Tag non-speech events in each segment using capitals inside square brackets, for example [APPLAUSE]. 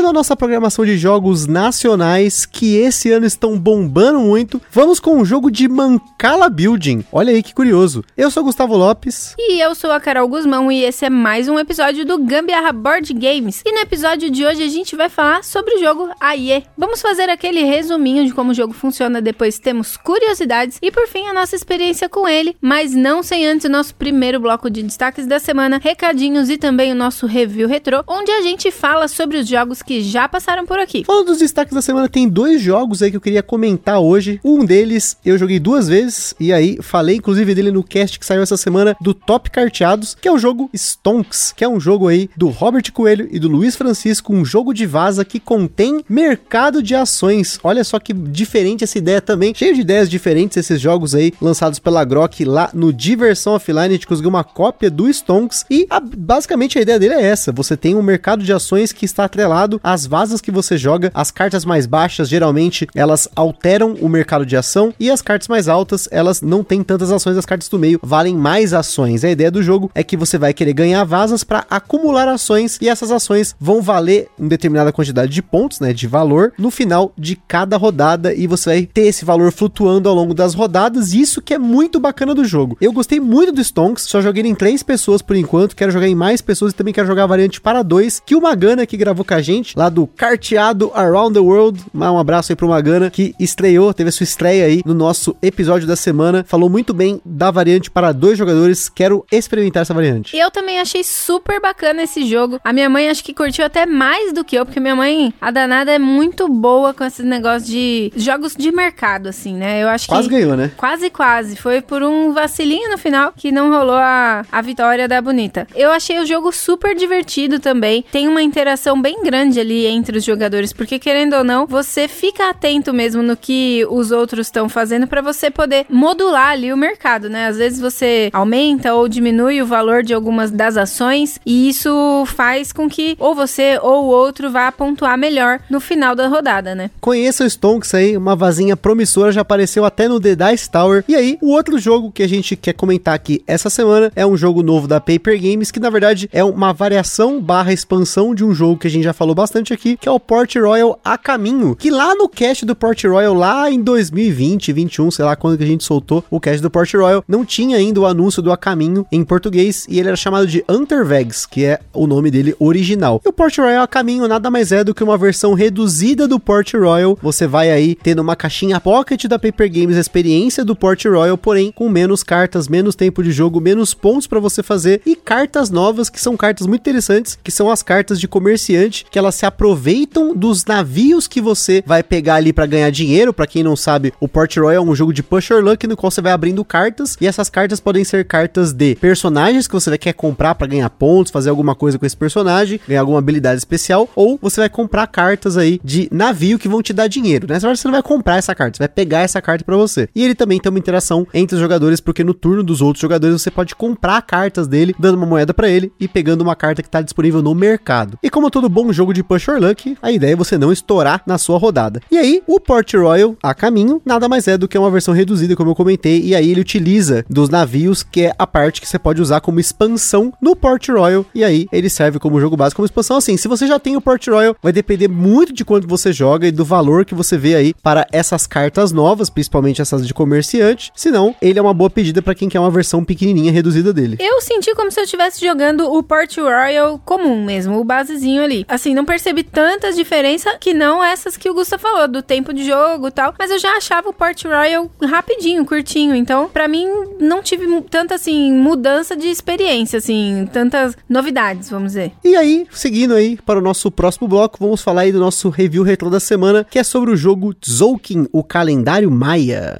Voltando à nossa programação de jogos nacionais que esse ano estão bombando muito, vamos com um jogo de Mancala Building. Olha aí que curioso. Eu sou Gustavo Lopes. E eu sou a Carol Guzmão e esse é mais um episódio do Gambiarra Board Games. E no episódio de hoje a gente vai falar sobre o jogo AIE. Vamos fazer aquele resuminho de como o jogo funciona, depois temos curiosidades e por fim a nossa experiência com ele, mas não sem antes o nosso primeiro bloco de destaques da semana, recadinhos e também o nosso review retrô, onde a gente fala sobre os jogos jogos que já passaram por aqui. Falando dos destaques da semana, tem dois jogos aí que eu queria comentar hoje. Um deles eu joguei duas vezes e aí falei inclusive dele no cast que saiu essa semana do Top Carteados, que é o jogo Stonks, que é um jogo aí do Robert Coelho e do Luiz Francisco, um jogo de vaza que contém mercado de ações. Olha só que diferente essa ideia também. Cheio de ideias diferentes esses jogos aí lançados pela Grok lá no Diversão Offline. A gente conseguiu uma cópia do Stonks e a, basicamente a ideia dele é essa: você tem um mercado de ações que está atrelado lado, as vazas que você joga, as cartas mais baixas, geralmente, elas alteram o mercado de ação, e as cartas mais altas, elas não têm tantas ações, as cartas do meio valem mais ações. A ideia do jogo é que você vai querer ganhar vazas para acumular ações, e essas ações vão valer uma determinada quantidade de pontos, né, de valor, no final de cada rodada, e você vai ter esse valor flutuando ao longo das rodadas, e isso que é muito bacana do jogo. Eu gostei muito do Stonks, só joguei em três pessoas por enquanto, quero jogar em mais pessoas e também quero jogar a variante para dois, que o Magana que gravou com a gente gente, lá do Carteado Around the World. Um abraço aí pro Magana, que estreou, teve a sua estreia aí no nosso episódio da semana. Falou muito bem da variante para dois jogadores. Quero experimentar essa variante. Eu também achei super bacana esse jogo. A minha mãe acho que curtiu até mais do que eu, porque minha mãe, a danada, é muito boa com esse negócio de jogos de mercado, assim, né? Eu acho quase que. Quase ganhou, né? Quase, quase. Foi por um vacilinho no final que não rolou a, a vitória da bonita. Eu achei o jogo super divertido também. Tem uma interação bem grande ali entre os jogadores, porque querendo ou não, você fica atento mesmo no que os outros estão fazendo para você poder modular ali o mercado, né? Às vezes você aumenta ou diminui o valor de algumas das ações e isso faz com que ou você ou o outro vá pontuar melhor no final da rodada, né? Conheça o Stonks aí, uma vazinha promissora, já apareceu até no The Dice Tower. E aí, o outro jogo que a gente quer comentar aqui essa semana é um jogo novo da Paper Games, que na verdade é uma variação barra expansão de um jogo que a gente já falou bastante aqui, que é o Port Royal a caminho. Que lá no cast do Port Royal, lá em 2020, 21, sei lá quando que a gente soltou o cast do Port Royal, não tinha ainda o anúncio do a caminho em português e ele era chamado de Untervegs, que é o nome dele original. E o Port Royal a caminho nada mais é do que uma versão reduzida do Port Royal. Você vai aí tendo uma caixinha pocket da Paper Games, a experiência do Port Royal, porém com menos cartas, menos tempo de jogo, menos pontos para você fazer e cartas novas que são cartas muito interessantes, que são as cartas de comerciante, que elas se aproveitam dos navios que você vai pegar ali para ganhar dinheiro. Para quem não sabe, o Port Royal é um jogo de push or luck no qual você vai abrindo cartas e essas cartas podem ser cartas de personagens que você quer comprar para ganhar pontos, fazer alguma coisa com esse personagem, ganhar alguma habilidade especial, ou você vai comprar cartas aí de navio que vão te dar dinheiro. Nessa hora você não vai comprar essa carta, você vai pegar essa carta para você. E ele também tem uma interação entre os jogadores, porque no turno dos outros jogadores você pode comprar cartas dele, dando uma moeda para ele e pegando uma carta que está disponível no mercado. E como todo bom jogo de Push or Luck, a ideia é você não estourar na sua rodada. E aí, o Port Royal a caminho nada mais é do que uma versão reduzida, como eu comentei, e aí ele utiliza dos navios, que é a parte que você pode usar como expansão no Port Royal, e aí ele serve como jogo básico, como expansão. Assim, se você já tem o Port Royal, vai depender muito de quanto você joga e do valor que você vê aí para essas cartas novas, principalmente essas de comerciante. Se não, ele é uma boa pedida para quem quer uma versão pequenininha reduzida dele. Eu senti como se eu estivesse jogando o Port Royal comum mesmo, o basezinho ali. Assim, não percebi tantas diferenças que não essas que o Gusta falou, do tempo de jogo e tal. Mas eu já achava o Port Royal rapidinho, curtinho. Então, para mim, não tive tanta, assim, mudança de experiência, assim, tantas novidades, vamos dizer. E aí, seguindo aí para o nosso próximo bloco, vamos falar aí do nosso review retro da semana, que é sobre o jogo Tzolk'in, o calendário Maia.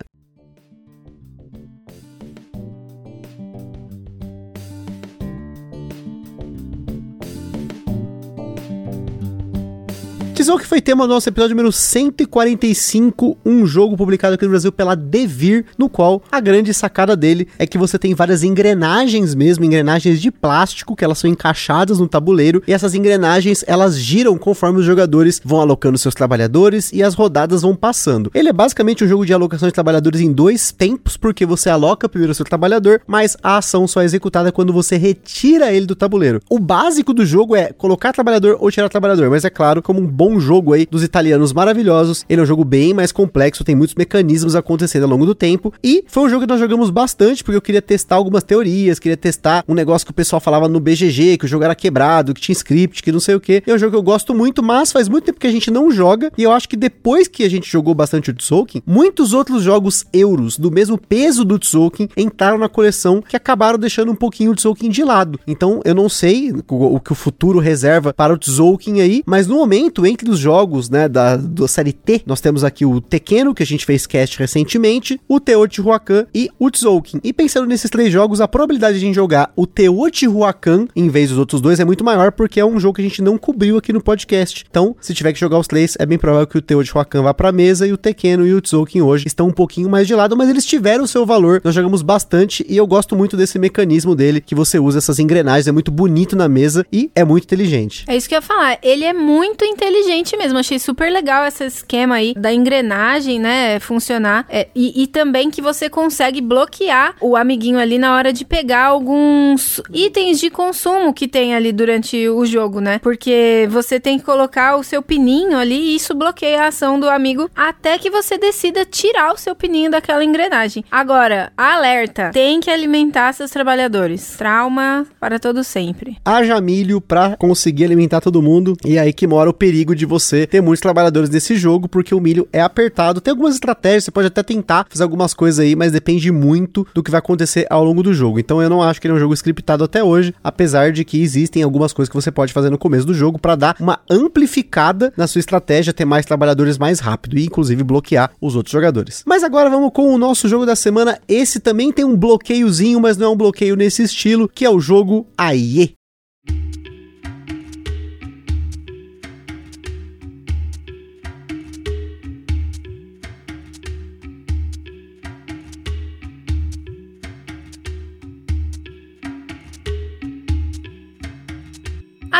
Tzolk'in foi tema do nosso episódio número 145, um jogo publicado aqui no Brasil pela Devir, no qual a grande sacada dele é que você tem várias engrenagens mesmo, engrenagens de plástico, que elas são encaixadas no tabuleiro, e essas engrenagens, elas giram conforme os jogadores vão alocando seus trabalhadores e as rodadas vão passando. Ele é basicamente um jogo de alocação de trabalhadores em dois tempos, porque você aloca primeiro o seu trabalhador, mas a ação só é executada quando você retira ele do tabuleiro. O básico do jogo é colocar trabalhador ou tirar trabalhador, mas é claro, como um bom jogo aí dos italianos maravilhosos, ele é um jogo bem mais complexo, tem muitos mecanismos acontecendo ao longo do tempo, e foi um jogo que nós jogamos bastante, porque eu queria testar algumas teorias, queria testar um negócio que o pessoal falava no BGG, que o jogo era quebrado, que tinha script, que não sei o que. É um jogo que eu gosto muito, mas faz muito tempo que a gente não joga, e eu acho que depois que a gente jogou bastante o Tzolk'in, muitos outros jogos euros do mesmo peso do Tzolk'in entraram na coleção que acabaram deixando um pouquinho o Tzolk'in de lado. Então eu não sei o, que o futuro reserva para o Tzolk'in aí, mas no momento, entre os jogos, né, da, da série T, nós temos aqui o Tequeno, que a gente fez cast recentemente, o Teotihuacan e o Tzolk'in. E pensando nesses três jogos, a probabilidade de a gente jogar o Teotihuacan em vez dos outros dois é muito maior, porque é um jogo que a gente não cobriu aqui no podcast. Então, se tiver que jogar os três, é bem provável que o Teotihuacan vá pra mesa e o Tequeno e o Tzolk'in hoje estão um pouquinho mais de lado, mas eles tiveram o seu valor. Nós jogamos bastante e eu gosto muito desse mecanismo dele, que você usa essas engrenagens, é muito bonito na mesa e é muito inteligente. É isso que eu ia falar. Ele é muito inteligente mesmo. Achei super legal esse esquema aí da engrenagem, né? Funcionar. É, e, e, também que você consegue bloquear o amiguinho ali na hora de pegar alguns itens de consumo que tem ali durante o jogo, né? Porque você tem que colocar o seu pininho ali e isso bloqueia a ação do amigo até que você decida tirar o seu pininho daquela engrenagem. Agora, alerta: tem que alimentar seus trabalhadores. Trauma para todo sempre. Haja milho pra conseguir alimentar todo mundo. E aí que mora o perigo de você ter muitos trabalhadores nesse jogo, porque o milho é apertado. Tem algumas estratégias, você pode até tentar fazer algumas coisas aí, mas depende muito do que vai acontecer ao longo do jogo. Então eu não acho que ele é um jogo scriptado até hoje, apesar de que existem algumas coisas que você pode fazer no começo do jogo para dar uma amplificada na sua estratégia, ter mais trabalhadores mais rápido e inclusive bloquear os outros jogadores. Mas agora vamos com o nosso jogo da semana. Esse também tem um bloqueiozinho, mas não é um bloqueio nesse estilo, que é o jogo Aie.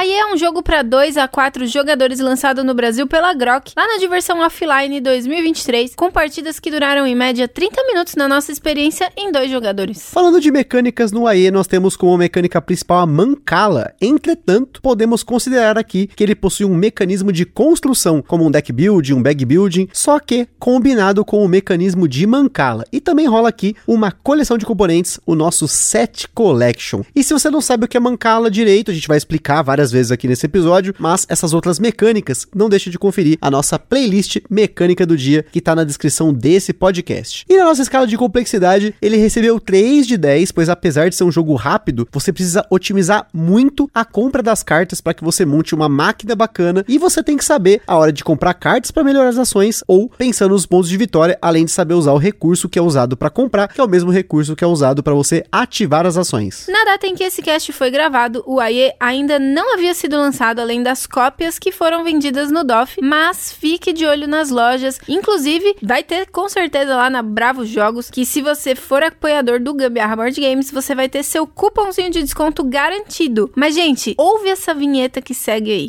Aí é um jogo para 2 a 4 jogadores lançado no Brasil pela Grok, lá na diversão offline 2023, com partidas que duraram em média 30 minutos na nossa experiência em dois jogadores. Falando de mecânicas no AE, nós temos como mecânica principal a Mancala. Entretanto, podemos considerar aqui que ele possui um mecanismo de construção, como um deck building, um bag building, só que combinado com o mecanismo de Mancala. E também rola aqui uma coleção de componentes, o nosso Set Collection. E se você não sabe o que é Mancala direito, a gente vai explicar várias várias vezes aqui nesse episódio, mas essas outras mecânicas, não deixe de conferir a nossa playlist Mecânica do Dia, que está na descrição desse podcast. E na nossa escala de complexidade, ele recebeu 3 de 10, pois apesar de ser um jogo rápido, você precisa otimizar muito a compra das cartas para que você monte uma máquina bacana e você tem que saber a hora de comprar cartas para melhorar as ações ou pensando nos pontos de vitória, além de saber usar o recurso que é usado para comprar, que é o mesmo recurso que é usado para você ativar as ações. Na data em que esse cast foi gravado, o AE ainda não havia sido lançado além das cópias que foram vendidas no DOF, mas fique de olho nas lojas. Inclusive, vai ter com certeza lá na Bravo Jogos que se você for apoiador do Gambiarra Board Games, você vai ter seu cupomzinho de desconto garantido. Mas gente, ouve essa vinheta que segue aí.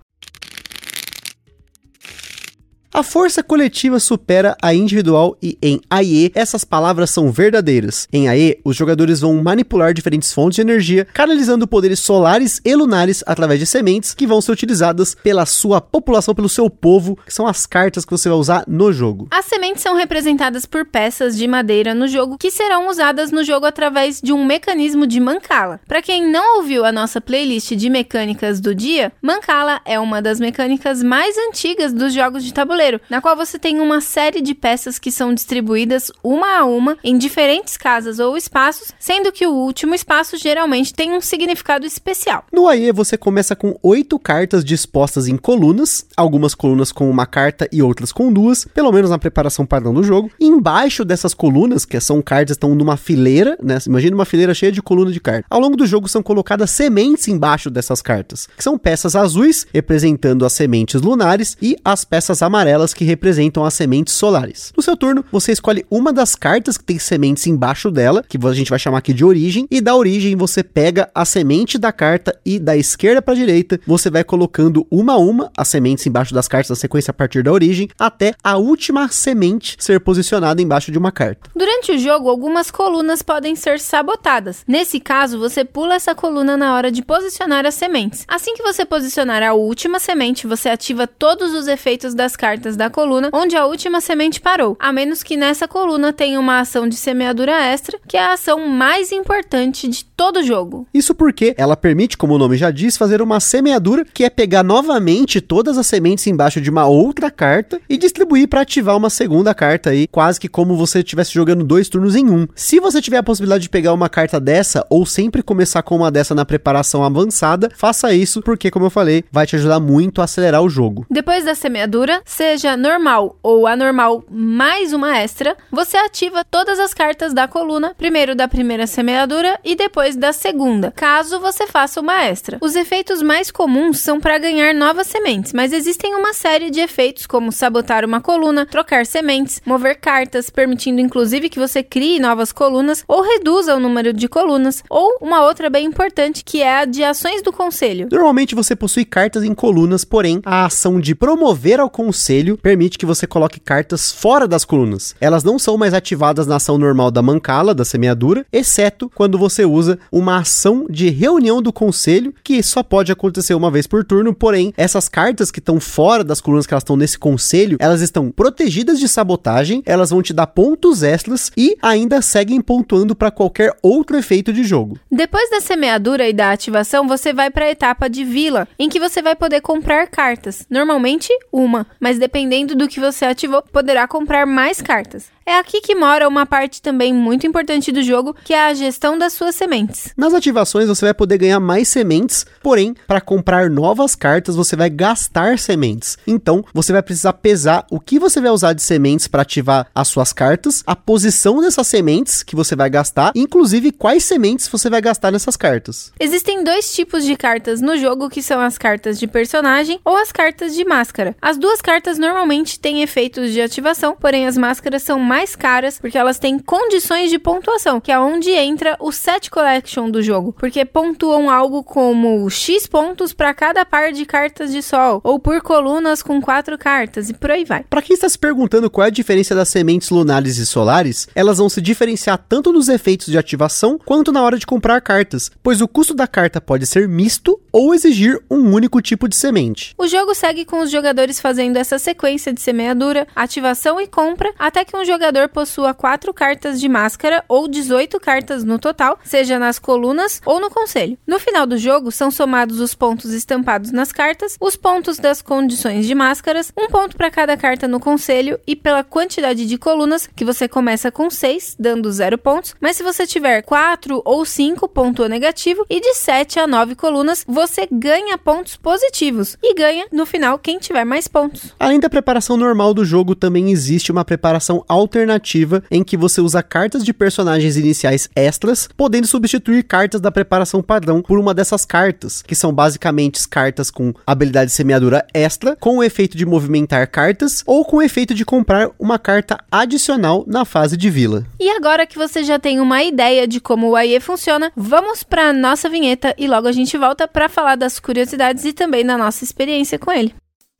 A força coletiva supera a individual e em AE essas palavras são verdadeiras. Em AE, os jogadores vão manipular diferentes fontes de energia, canalizando poderes solares e lunares através de sementes que vão ser utilizadas pela sua população, pelo seu povo, que são as cartas que você vai usar no jogo. As sementes são representadas por peças de madeira no jogo que serão usadas no jogo através de um mecanismo de Mancala. Para quem não ouviu a nossa playlist de mecânicas do dia, Mancala é uma das mecânicas mais antigas dos jogos de tabuleiro tabuleiro, na qual você tem uma série de peças que são distribuídas uma a uma em diferentes casas ou espaços, sendo que o último espaço geralmente tem um significado especial. No AE você começa com oito cartas dispostas em colunas, algumas colunas com uma carta e outras com duas, pelo menos na preparação padrão do jogo. E embaixo dessas colunas, que são cartas estão numa fileira, né? Imagina uma fileira cheia de colunas de cartas. Ao longo do jogo são colocadas sementes embaixo dessas cartas, que são peças azuis representando as sementes lunares e as peças amarelas que representam as sementes solares. No seu turno, você escolhe uma das cartas que tem sementes embaixo dela, que a gente vai chamar aqui de origem, e da origem você pega a semente da carta e da esquerda para a direita você vai colocando uma a uma as sementes embaixo das cartas da sequência a partir da origem até a última semente ser posicionada embaixo de uma carta. Durante o jogo, algumas colunas podem ser sabotadas. Nesse caso, você pula essa coluna na hora de posicionar as sementes. Assim que você posicionar a última semente, você ativa todos os efeitos das cartas da coluna onde a última semente parou, a menos que nessa coluna tenha uma ação de semeadura extra, que é a ação mais importante de todo o jogo. Isso porque ela permite, como o nome já diz, fazer uma semeadura, que é pegar novamente todas as sementes embaixo de uma outra carta e distribuir para ativar uma segunda carta aí, quase que como você estivesse jogando dois turnos em um. Se você tiver a possibilidade de pegar uma carta dessa ou sempre começar com uma dessa na preparação avançada, faça isso porque, como eu falei, vai te ajudar muito a acelerar o jogo. Depois da semeadura, seja normal ou anormal mais uma extra, você ativa todas as cartas da coluna, primeiro da primeira semeadura e depois da segunda, caso você faça uma extra. Os efeitos mais comuns são para ganhar novas sementes, mas existem uma série de efeitos como sabotar uma coluna, trocar sementes, mover cartas, permitindo inclusive que você crie novas colunas ou reduza o número de colunas, ou uma outra bem importante que é a de ações do conselho. Normalmente você possui cartas em colunas, porém a ação de promover ao conselho permite que você coloque cartas fora das colunas. Elas não são mais ativadas na ação normal da mancala, da semeadura, exceto quando você usa uma ação de reunião do conselho, que só pode acontecer uma vez por turno, porém essas cartas que estão fora das colunas que elas estão nesse conselho, elas estão protegidas de sabotagem, elas vão te dar pontos extras e ainda seguem pontuando para qualquer outro efeito de jogo. Depois da semeadura e da ativação, você vai para a etapa de vila, em que você vai poder comprar cartas. Normalmente uma, mas dependendo do que você ativou, poderá comprar mais cartas. É aqui que mora uma parte também muito importante do jogo, que é a gestão das suas sementes. Nas ativações você vai poder ganhar mais sementes, porém, para comprar novas cartas você vai gastar sementes. Então, você vai precisar pesar o que você vai usar de sementes para ativar as suas cartas, a posição dessas sementes que você vai gastar, inclusive quais sementes você vai gastar nessas cartas. Existem dois tipos de cartas no jogo, que são as cartas de personagem ou as cartas de máscara. As duas cartas normalmente têm efeitos de ativação, porém as máscaras são mais caras porque elas têm condições de pontuação, que é onde entra o set collection do jogo, porque pontuam algo como X pontos para cada par de cartas de sol, ou por colunas com quatro cartas e por aí vai. Para quem está se perguntando qual é a diferença das sementes lunares e solares, elas vão se diferenciar tanto nos efeitos de ativação quanto na hora de comprar cartas, pois o custo da carta pode ser misto ou exigir um único tipo de semente. O jogo segue com os jogadores fazendo essa sequência de semeadura, ativação e compra, até que um jogador possua quatro cartas de máscara ou 18 cartas no total, seja nas colunas ou no conselho. No final do jogo, são somados os pontos estampados nas cartas, os pontos das condições de máscaras, um ponto para cada carta no conselho e pela quantidade de colunas, que você começa com 6, dando 0 pontos, mas se você tiver 4 ou 5, pontua negativo, e de 7 a 9 colunas, você ganha pontos positivos e ganha no final quem tiver mais pontos. Além da preparação normal do jogo, também existe uma preparação alternativa em que você usa cartas de personagens iniciais extras, podendo substituir cartas da preparação padrão por uma dessas cartas, que são basicamente cartas com habilidade de semeadura extra, com o efeito de movimentar cartas ou com o efeito de comprar uma carta adicional na fase de vila. E agora que você já tem uma ideia de como o AIE funciona, vamos para nossa vinheta e logo a gente volta para falar das curiosidades e também da nossa experiência com ele.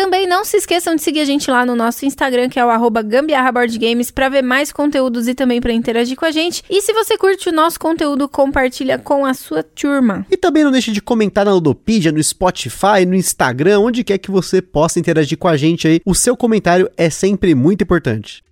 Também não se esqueçam de seguir a gente lá no nosso Instagram, que é o gambiarraboardgames, para ver mais conteúdos e também para interagir com a gente. E se você curte o nosso conteúdo, compartilha com a sua turma. E também não deixe de comentar na Ludopedia, no Spotify, no Instagram, onde quer que você possa interagir com a gente aí. O seu comentário é sempre muito importante.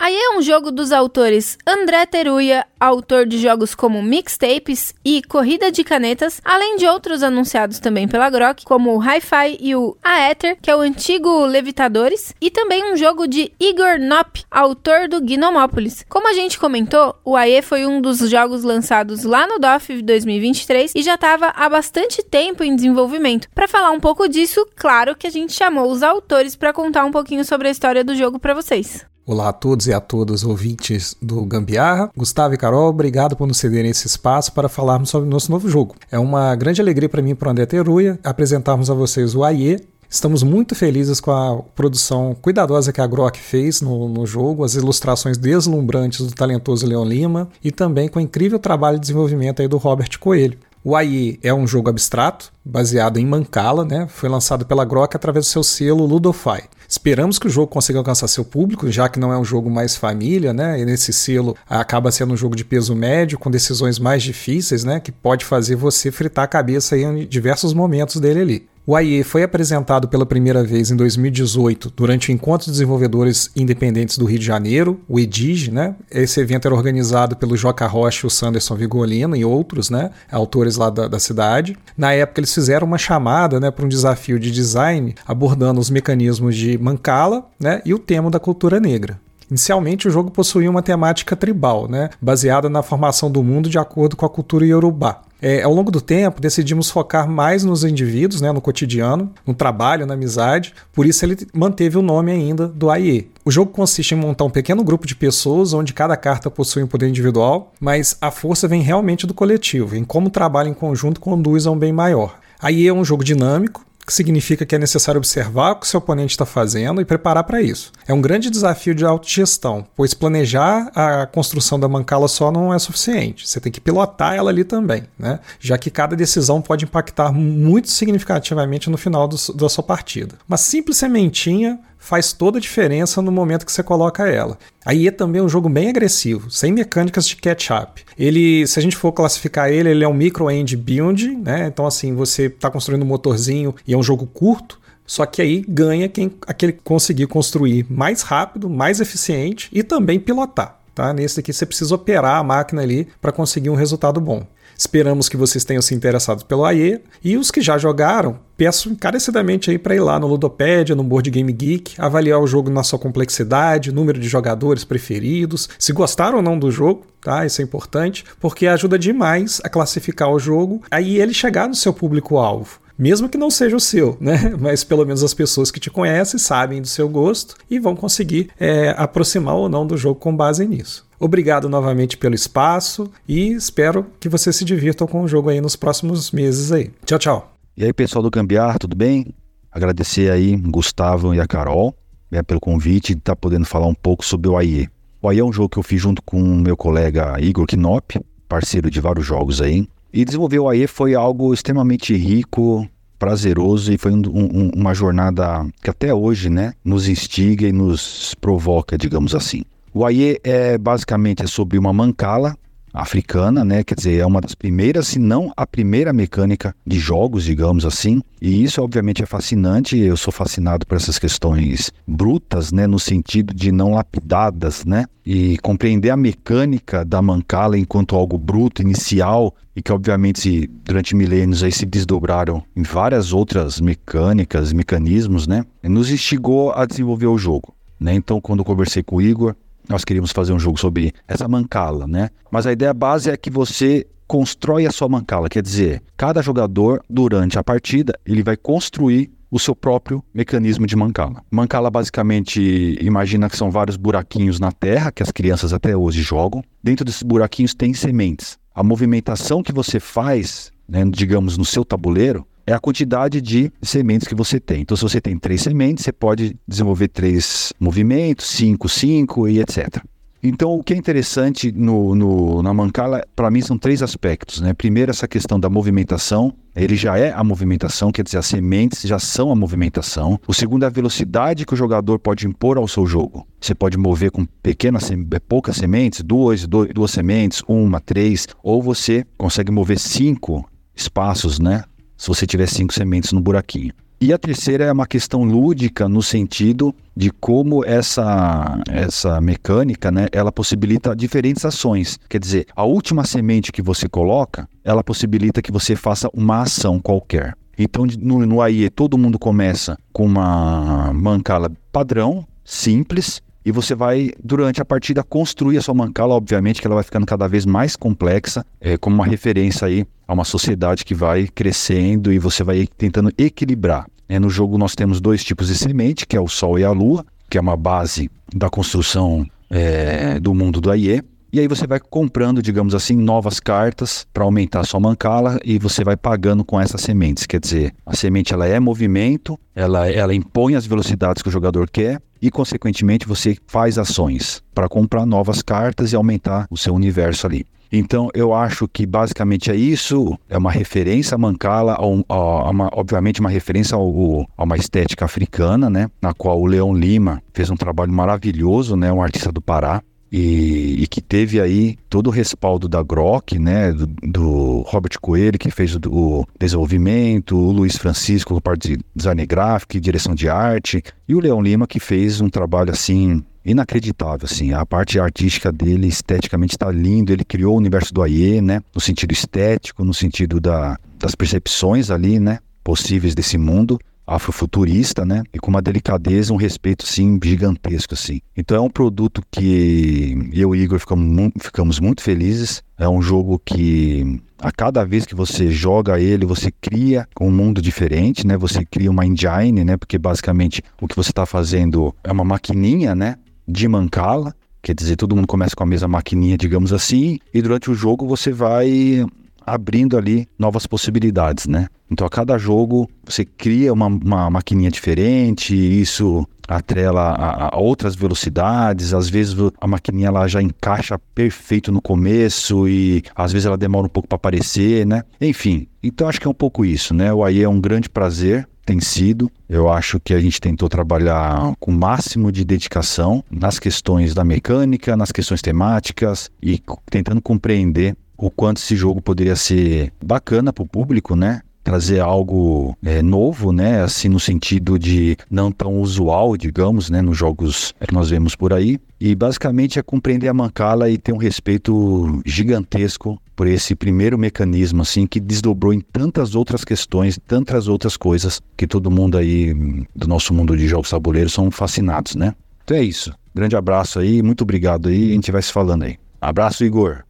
Aí é um jogo dos autores André Teruya, autor de jogos como Mixtapes e Corrida de Canetas, além de outros anunciados também pela Grok, como o Hi-Fi e o Aether, que é o antigo Levitadores, e também um jogo de Igor Nop, autor do Gnomopolis. Como a gente comentou, o AE foi um dos jogos lançados lá no DOF 2023 e já estava há bastante tempo em desenvolvimento. Para falar um pouco disso, claro que a gente chamou os autores para contar um pouquinho sobre a história do jogo para vocês. Olá a todos e a todas ouvintes do Gambiarra. Gustavo e Carol, obrigado por nos cederem esse espaço para falarmos sobre o nosso novo jogo. É uma grande alegria para mim e para o André Teruya apresentarmos a vocês o AIE, Estamos muito felizes com a produção cuidadosa que a Grok fez no, no, jogo, as ilustrações deslumbrantes do talentoso Leon Lima e também com o incrível trabalho de desenvolvimento aí do Robert Coelho. O AI é um jogo abstrato, baseado em Mancala, né? Foi lançado pela Grok através do seu selo Ludofy. Esperamos que o jogo consiga alcançar seu público, já que não é um jogo mais família, né? E nesse selo acaba sendo um jogo de peso médio, com decisões mais difíceis, né? Que pode fazer você fritar a cabeça em diversos momentos dele ali. O AIE foi apresentado pela primeira vez em 2018 durante o Encontro de Desenvolvedores Independentes do Rio de Janeiro, o EDIG, né? Esse evento era organizado pelo Joca Rocha, o Sanderson Vigolino e outros, né? Autores lá da, da cidade. Na época eles fizeram uma chamada, né, para um desafio de design abordando os mecanismos de Mancala, né, e o tema da cultura negra. Inicialmente, o jogo possuía uma temática tribal, né, baseada na formação do mundo de acordo com a cultura iorubá. É, ao longo do tempo, decidimos focar mais nos indivíduos, né, no cotidiano, no trabalho, na amizade, por isso ele manteve o nome ainda do AIE. O jogo consiste em montar um pequeno grupo de pessoas onde cada carta possui um poder individual, mas a força vem realmente do coletivo, em como o trabalho em conjunto conduz a um bem maior. AIE é um jogo dinâmico, que significa que é necessário observar o que seu oponente está fazendo e preparar para isso. É um grande desafio de autogestão, pois planejar a construção da mancala só não é suficiente. Você tem que pilotar ela ali também, né? já que cada decisão pode impactar muito significativamente no final do, da sua partida. Uma simples sementinha faz toda a diferença no momento que você coloca ela. Aí é também um jogo bem agressivo, sem mecânicas de catch-up. Ele, se a gente for classificar ele, ele é um micro-end build, né? Então assim, você está construindo um motorzinho e é um jogo curto, só que aí ganha quem aquele conseguir construir mais rápido, mais eficiente e também pilotar. Tá? Nesse aqui você precisa operar a máquina ali para conseguir um resultado bom. Esperamos que vocês tenham se interessado pelo AE e os que já jogaram, peço encarecidamente aí para ir lá no Ludopédia, no Board Game Geek, avaliar o jogo na sua complexidade, número de jogadores preferidos, se gostaram ou não do jogo, tá? Isso é importante, porque ajuda demais a classificar o jogo, aí ele chegar no seu público-alvo mesmo que não seja o seu, né? [LAUGHS] Mas pelo menos as pessoas que te conhecem sabem do seu gosto e vão conseguir é, aproximar ou não do jogo com base nisso. Obrigado novamente pelo espaço e espero que vocês se divirtam com o jogo aí nos próximos meses aí. Tchau, tchau. E aí, pessoal do Gambiar, tudo bem? Agradecer aí Gustavo e a Carol né, pelo convite de estar tá podendo falar um pouco sobre o AIE. O AIE é um jogo que eu fiz junto com meu colega Igor Knop, parceiro de vários jogos aí. E desenvolver o AIE foi algo extremamente rico, prazeroso e foi um, um, uma jornada que até hoje né, nos instiga e nos provoca, digamos assim. O Aie é basicamente é sobre uma mancala africana, né? Quer dizer, é uma das primeiras, se não a primeira mecânica de jogos, digamos assim. E isso, obviamente, é fascinante. Eu sou fascinado por essas questões brutas, né? No sentido de não lapidadas, né? E compreender a mecânica da mancala enquanto algo bruto, inicial, e que, obviamente, durante milênios aí se desdobraram em várias outras mecânicas, mecanismos, né? Nos instigou a desenvolver o jogo. Né? Então, quando eu conversei com o Igor, nós queríamos fazer um jogo sobre essa mancala, né? Mas a ideia base é que você constrói a sua mancala, quer dizer, cada jogador durante a partida ele vai construir o seu próprio mecanismo de mancala. Mancala basicamente imagina que são vários buraquinhos na terra que as crianças até hoje jogam. Dentro desses buraquinhos tem sementes. A movimentação que você faz, né, digamos, no seu tabuleiro, é a quantidade de sementes que você tem. Então, se você tem três sementes, você pode desenvolver três movimentos, cinco, cinco e etc. Então, o que é interessante no, no na Mancala, para mim, são três aspectos. Né? Primeiro, essa questão da movimentação. Ele já é a movimentação, quer dizer, as sementes já são a movimentação. O segundo é a velocidade que o jogador pode impor ao seu jogo. Você pode mover com pequenas, poucas sementes, duas, duas, duas sementes, uma, três, ou você consegue mover cinco espaços, né? Se você tiver cinco sementes no buraquinho. E a terceira é uma questão lúdica no sentido de como essa, essa mecânica, né, ela possibilita diferentes ações. Quer dizer, a última semente que você coloca, ela possibilita que você faça uma ação qualquer. Então, no, no AIE, todo mundo começa com uma mancala padrão, simples, e você vai, durante a partida, construir a sua mancala. Obviamente que ela vai ficando cada vez mais complexa, é, como uma referência aí a uma sociedade que vai crescendo e você vai tentando equilibrar. É, no jogo nós temos dois tipos de semente, que é o Sol e a Lua, que é uma base da construção é, do mundo do AIE. E aí você vai comprando, digamos assim, novas cartas para aumentar a sua mancala e você vai pagando com essas sementes. Quer dizer, a semente ela é movimento, ela, ela impõe as velocidades que o jogador quer e, consequentemente, você faz ações para comprar novas cartas e aumentar o seu universo ali. Então, eu acho que basicamente é isso. É uma referência a Mancala, a, um, a uma, obviamente uma referência ao, a uma estética africana, né? Na qual o Leão Lima fez um trabalho maravilhoso, né? Um artista do Pará. E, e, que teve aí todo o respaldo da Grok, né, do, do Robert Coelho, que fez o, o, desenvolvimento, o Luiz Francisco, parte de design gráfico e direção de arte, e o Leão Lima, que fez um trabalho assim inacreditável, assim. A parte artística dele, esteticamente, está lindo. Ele criou o universo do Aie, né? No sentido estético, no sentido da, das percepções ali, né? Possíveis desse mundo afrofuturista, né? E com uma delicadeza, um respeito, sim, gigantesco, assim. Então é um produto que eu e Igor ficamos, ficamos muito felizes. É um jogo que a cada vez que você joga ele, você cria um mundo diferente, né? Você cria uma engine, né? Porque basicamente o que você está fazendo é uma maquininha, né? De mancala. Quer dizer, todo mundo começa com a mesma maquininha, digamos assim, e durante o jogo você vai abrindo ali novas possibilidades, né? Então a cada jogo você cria uma, uma maquininha diferente, isso atrela a, a, outras velocidades, às vezes a maquininha ela já encaixa perfeito no começo e às vezes ela demora um pouco para aparecer, né? Enfim, então acho que é um pouco isso, né? O AI é um grande prazer, tem sido. Eu acho que a gente tentou trabalhar com o máximo de dedicação nas questões da mecânica, nas questões temáticas e tentando compreender o quanto esse jogo poderia ser bacana para o público, né? trazer algo é, novo, né? Assim, no sentido de não tão usual, digamos, né? Nos jogos que nós vemos por aí. E basicamente é compreender a Mancala e ter um respeito gigantesco por esse primeiro mecanismo, assim, que desdobrou em tantas outras questões, tantas outras coisas que todo mundo aí do nosso mundo de jogos tabuleiros são fascinados, né? Então é isso. Grande abraço aí, muito obrigado aí, a gente vai se falando aí. Abraço, Igor.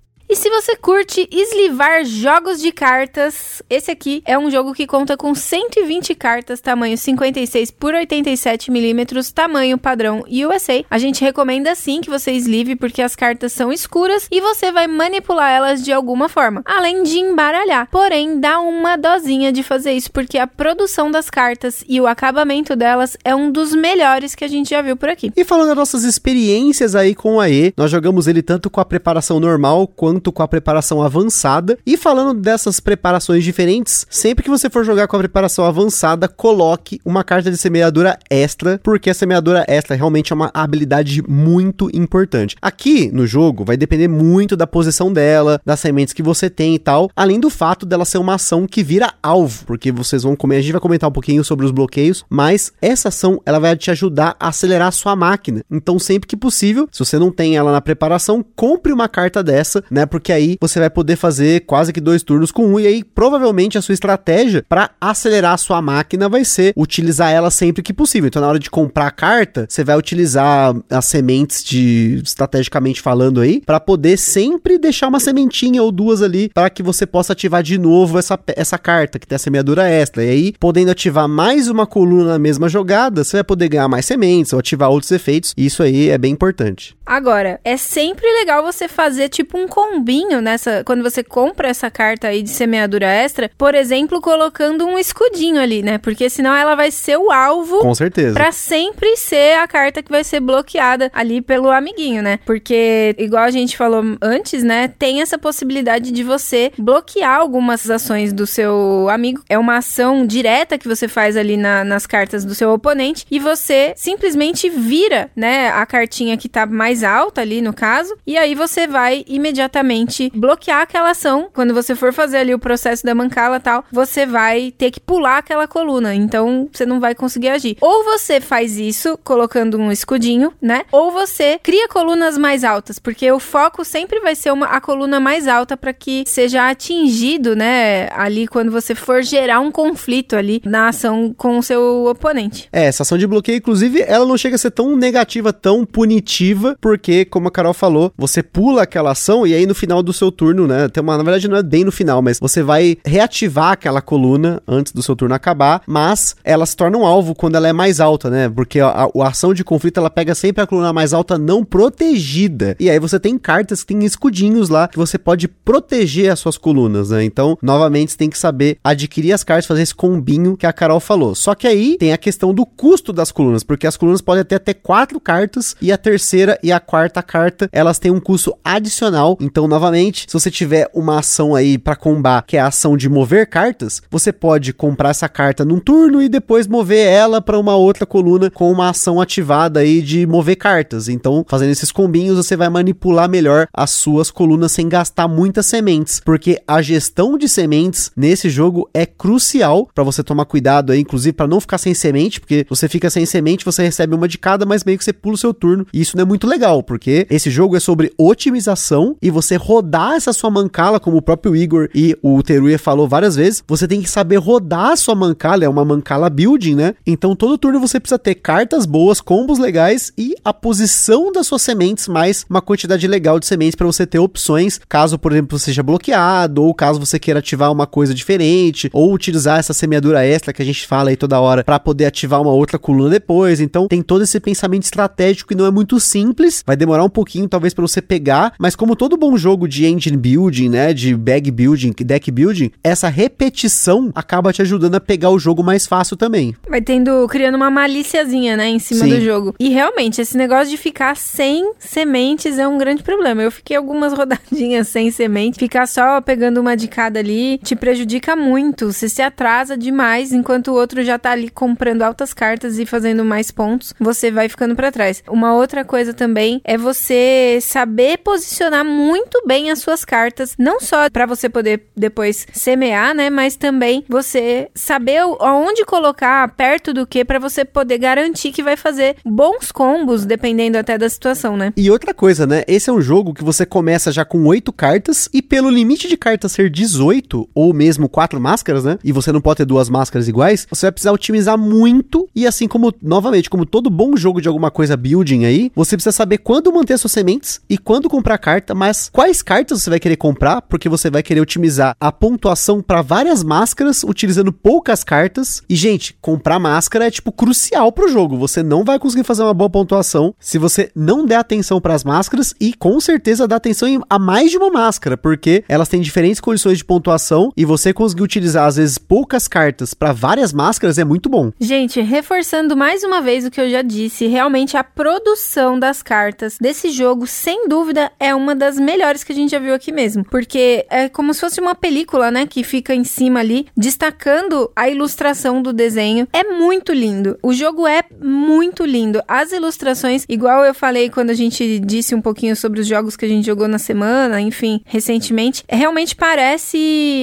Você curte eslivar jogos de cartas, esse aqui é um jogo que conta com 120 cartas, tamanho 56 por 87 milímetros, tamanho padrão USA. A gente recomenda sim que você eslive porque as cartas são escuras e você vai manipular elas de alguma forma, além de embaralhar. Porém, dá uma dosinha de fazer isso porque a produção das cartas e o acabamento delas é um dos melhores que a gente já viu por aqui. E falando das nossas experiências aí com o AE, nós jogamos ele tanto com a preparação normal quanto com a preparação avançada. E falando dessas preparações diferentes, sempre que você for jogar com a preparação avançada, coloque uma carta de semeadura extra, porque a semeadura extra realmente é uma habilidade muito importante. Aqui no jogo vai depender muito da posição dela, das sementes que você tem e tal, além do fato dela ser uma ação que vira alvo, porque vocês vão comer, a gente vai comentar um pouquinho sobre os bloqueios, mas essa ação ela vai te ajudar a acelerar a sua máquina. Então, sempre que possível, se você não tem ela na preparação, compre uma carta dessa, né, porque aí você vai poder fazer quase que dois turnos com um, e aí provavelmente a sua estratégia para acelerar a sua máquina vai ser utilizar ela sempre que possível. Então, na hora de comprar a carta, você vai utilizar as sementes de estrategicamente falando aí, para poder sempre deixar uma sementinha ou duas ali para que você possa ativar de novo essa, essa carta que tem a semeadura extra. E aí, podendo ativar mais uma coluna na mesma jogada, você vai poder ganhar mais sementes ou ativar outros efeitos. E isso aí é bem importante. Agora, é sempre legal você fazer tipo um combinho nessa. Quando você compra essa carta aí de semeadura extra, por exemplo, colocando um escudinho ali, né? Porque senão ela vai ser o alvo. Com certeza. Pra sempre ser a carta que vai ser bloqueada ali pelo amiguinho, né? Porque, igual a gente falou antes, né? Tem essa possibilidade de você bloquear algumas ações do seu amigo. É uma ação direta que você faz ali na, nas cartas do seu oponente e você simplesmente vira, né? A cartinha que tá mais alta ali no caso, e aí você vai imediatamente bloquear aquela ação. Quando você for fazer ali o processo da mancala tal, você vai ter que pular aquela coluna. Então você não vai conseguir agir. Ou você faz isso colocando um escudinho, né? Ou você cria colunas mais altas, porque o foco sempre vai ser uma, a coluna mais alta para que seja atingido, né? Ali quando você for gerar um conflito ali na ação com o seu oponente. É, essa ação de bloqueio, inclusive, ela não chega a ser tão negativa, tão punitiva, porque, como a Carol falou, você pula aquela ação e aí no final do seu turno, né? Tem uma, na verdade, não é bem no final, mas você vai reativar aquela coluna antes do seu turno acabar, mas ela se torna um alvo quando ela é mais alta, né? Porque a, a, a ação de conflito ela pega sempre a coluna mais alta não protegida. E aí você tem cartas que tem escudinhos lá que você pode proteger as suas colunas, né? Então, novamente, você tem que saber adquirir as cartas, fazer esse combinho que a Carol falou. Só que aí tem a questão do custo das colunas, porque as colunas podem ter até quatro cartas e a terceira e a quarta carta, elas têm um custo adicional. Então, novamente, se você tiver uma ação aí para combar, que é a ação de mover cartas, você pode comprar essa carta num turno e depois mover ela para uma outra coluna com uma ação ativada aí de mover cartas. Então, fazendo esses combinhos, você vai manipular melhor as suas colunas sem gastar muitas sementes, porque a gestão de sementes nesse jogo é crucial para você tomar cuidado aí, inclusive para não ficar sem semente, porque você fica sem semente, você recebe uma de cada, mas meio que você pula o seu turno. E isso não é muito legal, porque esse jogo é sobre otimização e você rodar essa sua mancala, como o próprio Igor e o Teruya falou várias vezes, você tem que saber rodar a sua mancala, é uma mancala building, né? Então todo turno você precisa ter cartas boas, combos legais e a posição das suas sementes mais uma quantidade legal de sementes para você ter opções, caso por exemplo seja bloqueado ou caso você queira ativar uma coisa diferente ou utilizar essa semeadura extra que a gente fala aí toda hora para poder ativar uma outra coluna depois. Então tem todo esse pensamento estratégico e não é muito simples, vai demorar um pouquinho talvez para você pegar, mas como todo bom jogo de engine building, né, de bag building, deck building, essa repetição acaba te ajudando a pegar o jogo mais fácil também. Vai tendo, criando uma malíciazinha, né, em cima Sim. do jogo. E realmente, esse negócio de ficar sem sementes é um grande problema. Eu fiquei algumas [LAUGHS] rodadinhas sem semente, ficar só pegando uma de cada ali te prejudica muito. Você se atrasa demais enquanto o outro já tá ali comprando altas cartas e fazendo mais pontos, você vai ficando para trás. Uma outra coisa também é você saber posicionar muito bem as suas cartas, não só para você poder depois semear, né, mas também você saber aonde colocar perto do que para você poder garantir que vai fazer bons combos, dependendo até da situação, né? E outra coisa, né? Esse é um jogo que você começa já com 8 cartas e pelo limite de cartas ser 18 ou mesmo 4 máscaras, né? E você não pode ter duas máscaras iguais, você vai precisar otimizar muito e assim como, novamente, como todo bom jogo de alguma coisa building aí, você precisa saber quando manter suas sementes e quando comprar carta, mas quais cartas você vai querer comprar, porque você vai querer otimizar a pontuação para várias máscaras utilizando poucas cartas. E gente, comprar máscara é tipo crucial pro jogo. Você não vai conseguir fazer uma boa pontuação se você não der atenção para as máscaras e com certeza dar atenção a mais de uma máscara, porque elas têm diferentes condições de pontuação e você conseguir utilizar às vezes poucas cartas para várias máscaras é muito bom. Gente, reforçando mais uma vez o que eu já disse, realmente a produção das cartas desse jogo, sem dúvida, é uma das melhores que a gente já viu aqui mesmo. Porque é como se fosse uma película, né? Que fica em cima ali, destacando a ilustração do desenho. É muito lindo. O jogo é muito lindo. As ilustrações, igual eu falei quando a gente disse um pouquinho sobre os jogos que a gente jogou na semana, enfim, recentemente, realmente parece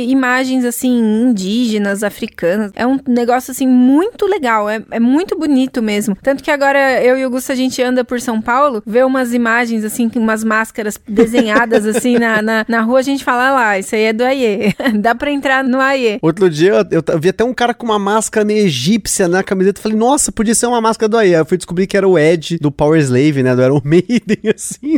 imagens assim, indígenas, africanas. É um negócio assim muito legal, é, é muito bonito mesmo. Tanto que agora eu e o Gusto a gente anda por São Paulo vê umas imagens, assim, com umas máscaras desenhadas, [LAUGHS] assim, na, na, na rua, a gente fala, ah lá, isso aí é do AIE. [LAUGHS] Dá pra entrar no AIE. Outro dia eu, eu vi até um cara com uma máscara meio egípcia na camiseta. Falei, nossa, podia ser uma máscara do AIE. Aí eu fui descobrir que era o Ed do Power Slave, né? Do Iron [LAUGHS] Maiden, assim.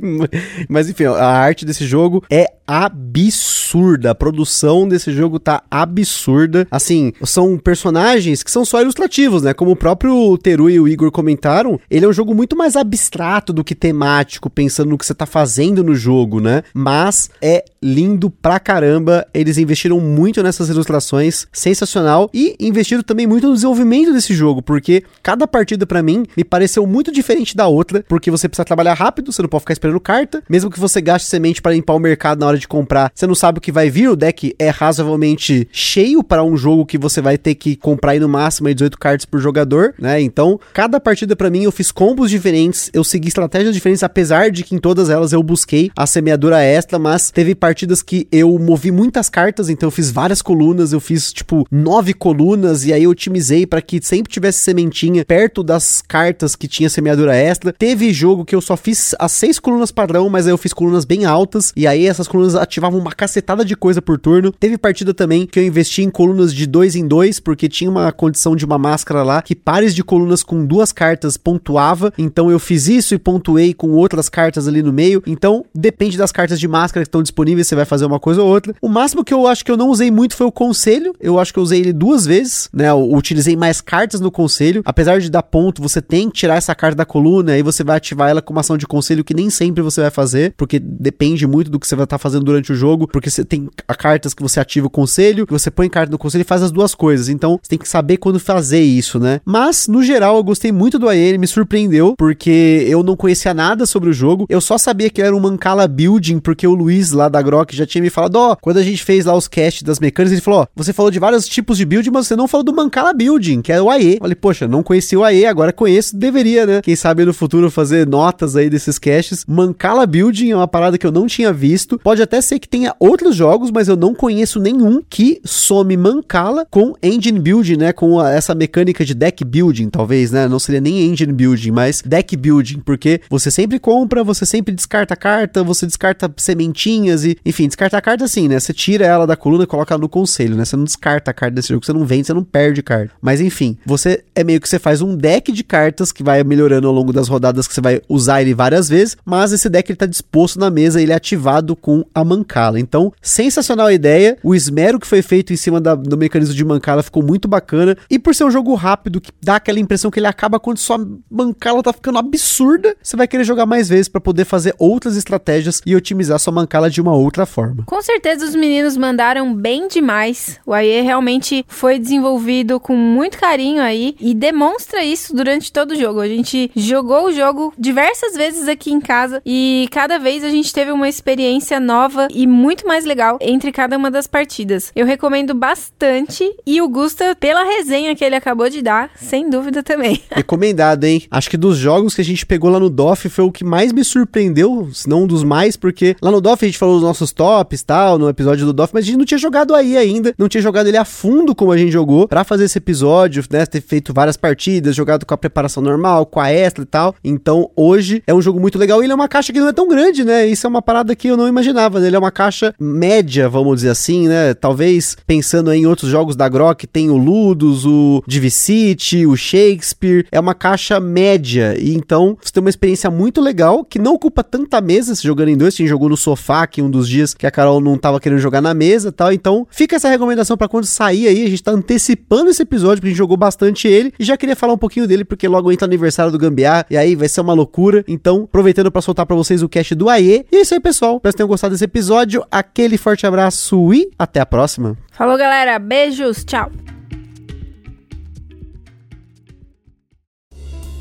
Mas enfim, a arte desse jogo é absurda. A produção desse jogo tá absurda. Assim, são personagens que são só ilustrativos, né? Como o próprio Teru e o Igor comentaram, ele é um jogo muito mais abstrato do que temático, pensando no que você tá fazendo no jogo, né? Mas é lindo pra caramba. Eles investiram muito nessas ilustrações, sensacional. E investiram também muito no desenvolvimento desse jogo, porque cada partida para mim me pareceu muito diferente da outra, porque você precisa trabalhar rápido, você não pode ficar esperando carta, mesmo que você gaste semente para limpar o mercado na hora de comprar, você não sabe o que vai vir, o deck é razoavelmente cheio para um jogo que você vai ter que comprar aí no máximo 18 cartas por jogador, né? Então, cada partida para mim eu fiz combos diferentes, eu segui estratégias diferentes, apesar de que em todas elas eu busquei a semeadura extra, mas teve partidas que eu movi muitas cartas, então eu fiz várias colunas, eu fiz tipo nove colunas e aí eu otimizei para que sempre tivesse sementinha perto das cartas que tinha semeadura extra. Teve jogo que eu só fiz as seis colunas padrão, mas aí eu fiz colunas bem altas e aí essas colunas ativavam uma cacetada de coisa por turno. Teve partida também que eu investi em colunas de dois em dois, porque tinha uma condição de uma máscara lá que pares de colunas com duas cartas pontuava. Então eu fiz isso e pontuei com outras cartas ali no meio. Então depende das cartas de máscara que estão disponíveis, você vai fazer uma coisa ou outra. O máximo que eu acho que eu não usei muito foi o conselho. Eu acho que eu usei ele duas vezes, né? Eu utilizei mais cartas no conselho. Apesar de dar ponto, você tem que tirar essa carta da coluna e você vai ativar ela com uma ação de conselho que nem sempre você vai fazer, porque depende muito do que você vai estar tá fazendo durante o jogo, porque você tem cartas que você ativa o conselho, que você põe carta no conselho e faz as duas coisas. Então, você tem que saber quando fazer isso, né? Mas, no geral, eu gostei muito do AE, me surpreendeu, porque eu não conhecia nada sobre o jogo. Eu só sabia que era um Mancala Building, porque o Luiz lá da Grok já tinha me falado, ó, oh, quando a gente fez lá os cast das mecânicas, ele falou, ó, oh, você falou de vários tipos de build, mas você não falou do Mancala Building, que é o AE. Eu falei, poxa, não conhecia o AE, agora conheço, deveria, né? Quem sabe no futuro fazer notas aí desses caches. Mancala Building é uma parada que eu não tinha visto. Pode até ser que tenha outros jogos, mas eu não conheço nenhum que some Mancala com Engine Building, né? Com a, essa mecânica de deck building, talvez, né? Não seria nem Engine Building, mas deck building, porque você sempre compra, você sempre descarta carta, você descarta sementinhas e, enfim, descarta a carta assim, né? Você tira ela da coluna e coloca ela no conselho, né? Você não descarta a carta desse jogo, você não vende, você não perde carta. Mas enfim, você é meio que você faz um deck de cartas que vai melhorando ao longo das rodadas que você vai usar ele várias vezes, mas esse deck ele tá disposto na mesa, ele é ativado com a Mancala. Então, sensacional a ideia. O esmero que foi feito em cima da, do mecanismo de Mancala ficou muito bacana. E por ser um jogo rápido, que dá aquela impressão que ele acaba quando sua Mancala tá ficando absurda, você vai querer jogar mais vezes para poder fazer outras estratégias e otimizar sua Mancala de uma outra forma. Com certeza os meninos mandaram bem demais. O AE realmente foi desenvolvido com muito carinho aí e demonstra isso durante todo o jogo. A gente jogou o jogo diversas vezes aqui em casa e cada vez a gente teve uma experiência nova e muito mais legal entre cada uma das partidas. Eu recomendo bastante e o Gusta, pela resenha que ele acabou de dar, sem dúvida também. [LAUGHS] Recomendado, hein? Acho que dos jogos que a gente pegou lá no DOF foi o que mais me surpreendeu, se não um dos mais, porque lá no DOF a gente falou dos nossos tops tal, no episódio do DOF, mas a gente não tinha jogado aí ainda, não tinha jogado ele a fundo como a gente jogou para fazer esse episódio, né? Ter feito várias partidas, jogado com a preparação normal, com a extra e tal. Então hoje é um jogo muito legal e ele é uma caixa que não é tão grande, né? Isso é uma parada que eu não imaginava, né? Ele é uma caixa média, vamos dizer assim, né? Talvez pensando em outros jogos da Grok, tem o Ludus, o Divicity, o Shakespeare. É uma caixa média. E então você tem uma experiência muito legal que não ocupa tanta mesa se jogando em dois. Gente jogou no sofá aqui um dos dias que a Carol não tava querendo jogar na mesa tal. Então fica essa recomendação para quando sair aí. A gente tá antecipando esse episódio porque a gente jogou bastante ele. E já queria falar um pouquinho dele porque logo entra o aniversário do Gambiar. E aí vai ser uma loucura. Então, aproveitando para soltar para vocês o cast do AE. E é isso aí, pessoal. Espero que tenham gostado desse episódio. Aquele forte abraço e até a próxima. Falou, galera. Beijos. Tchau.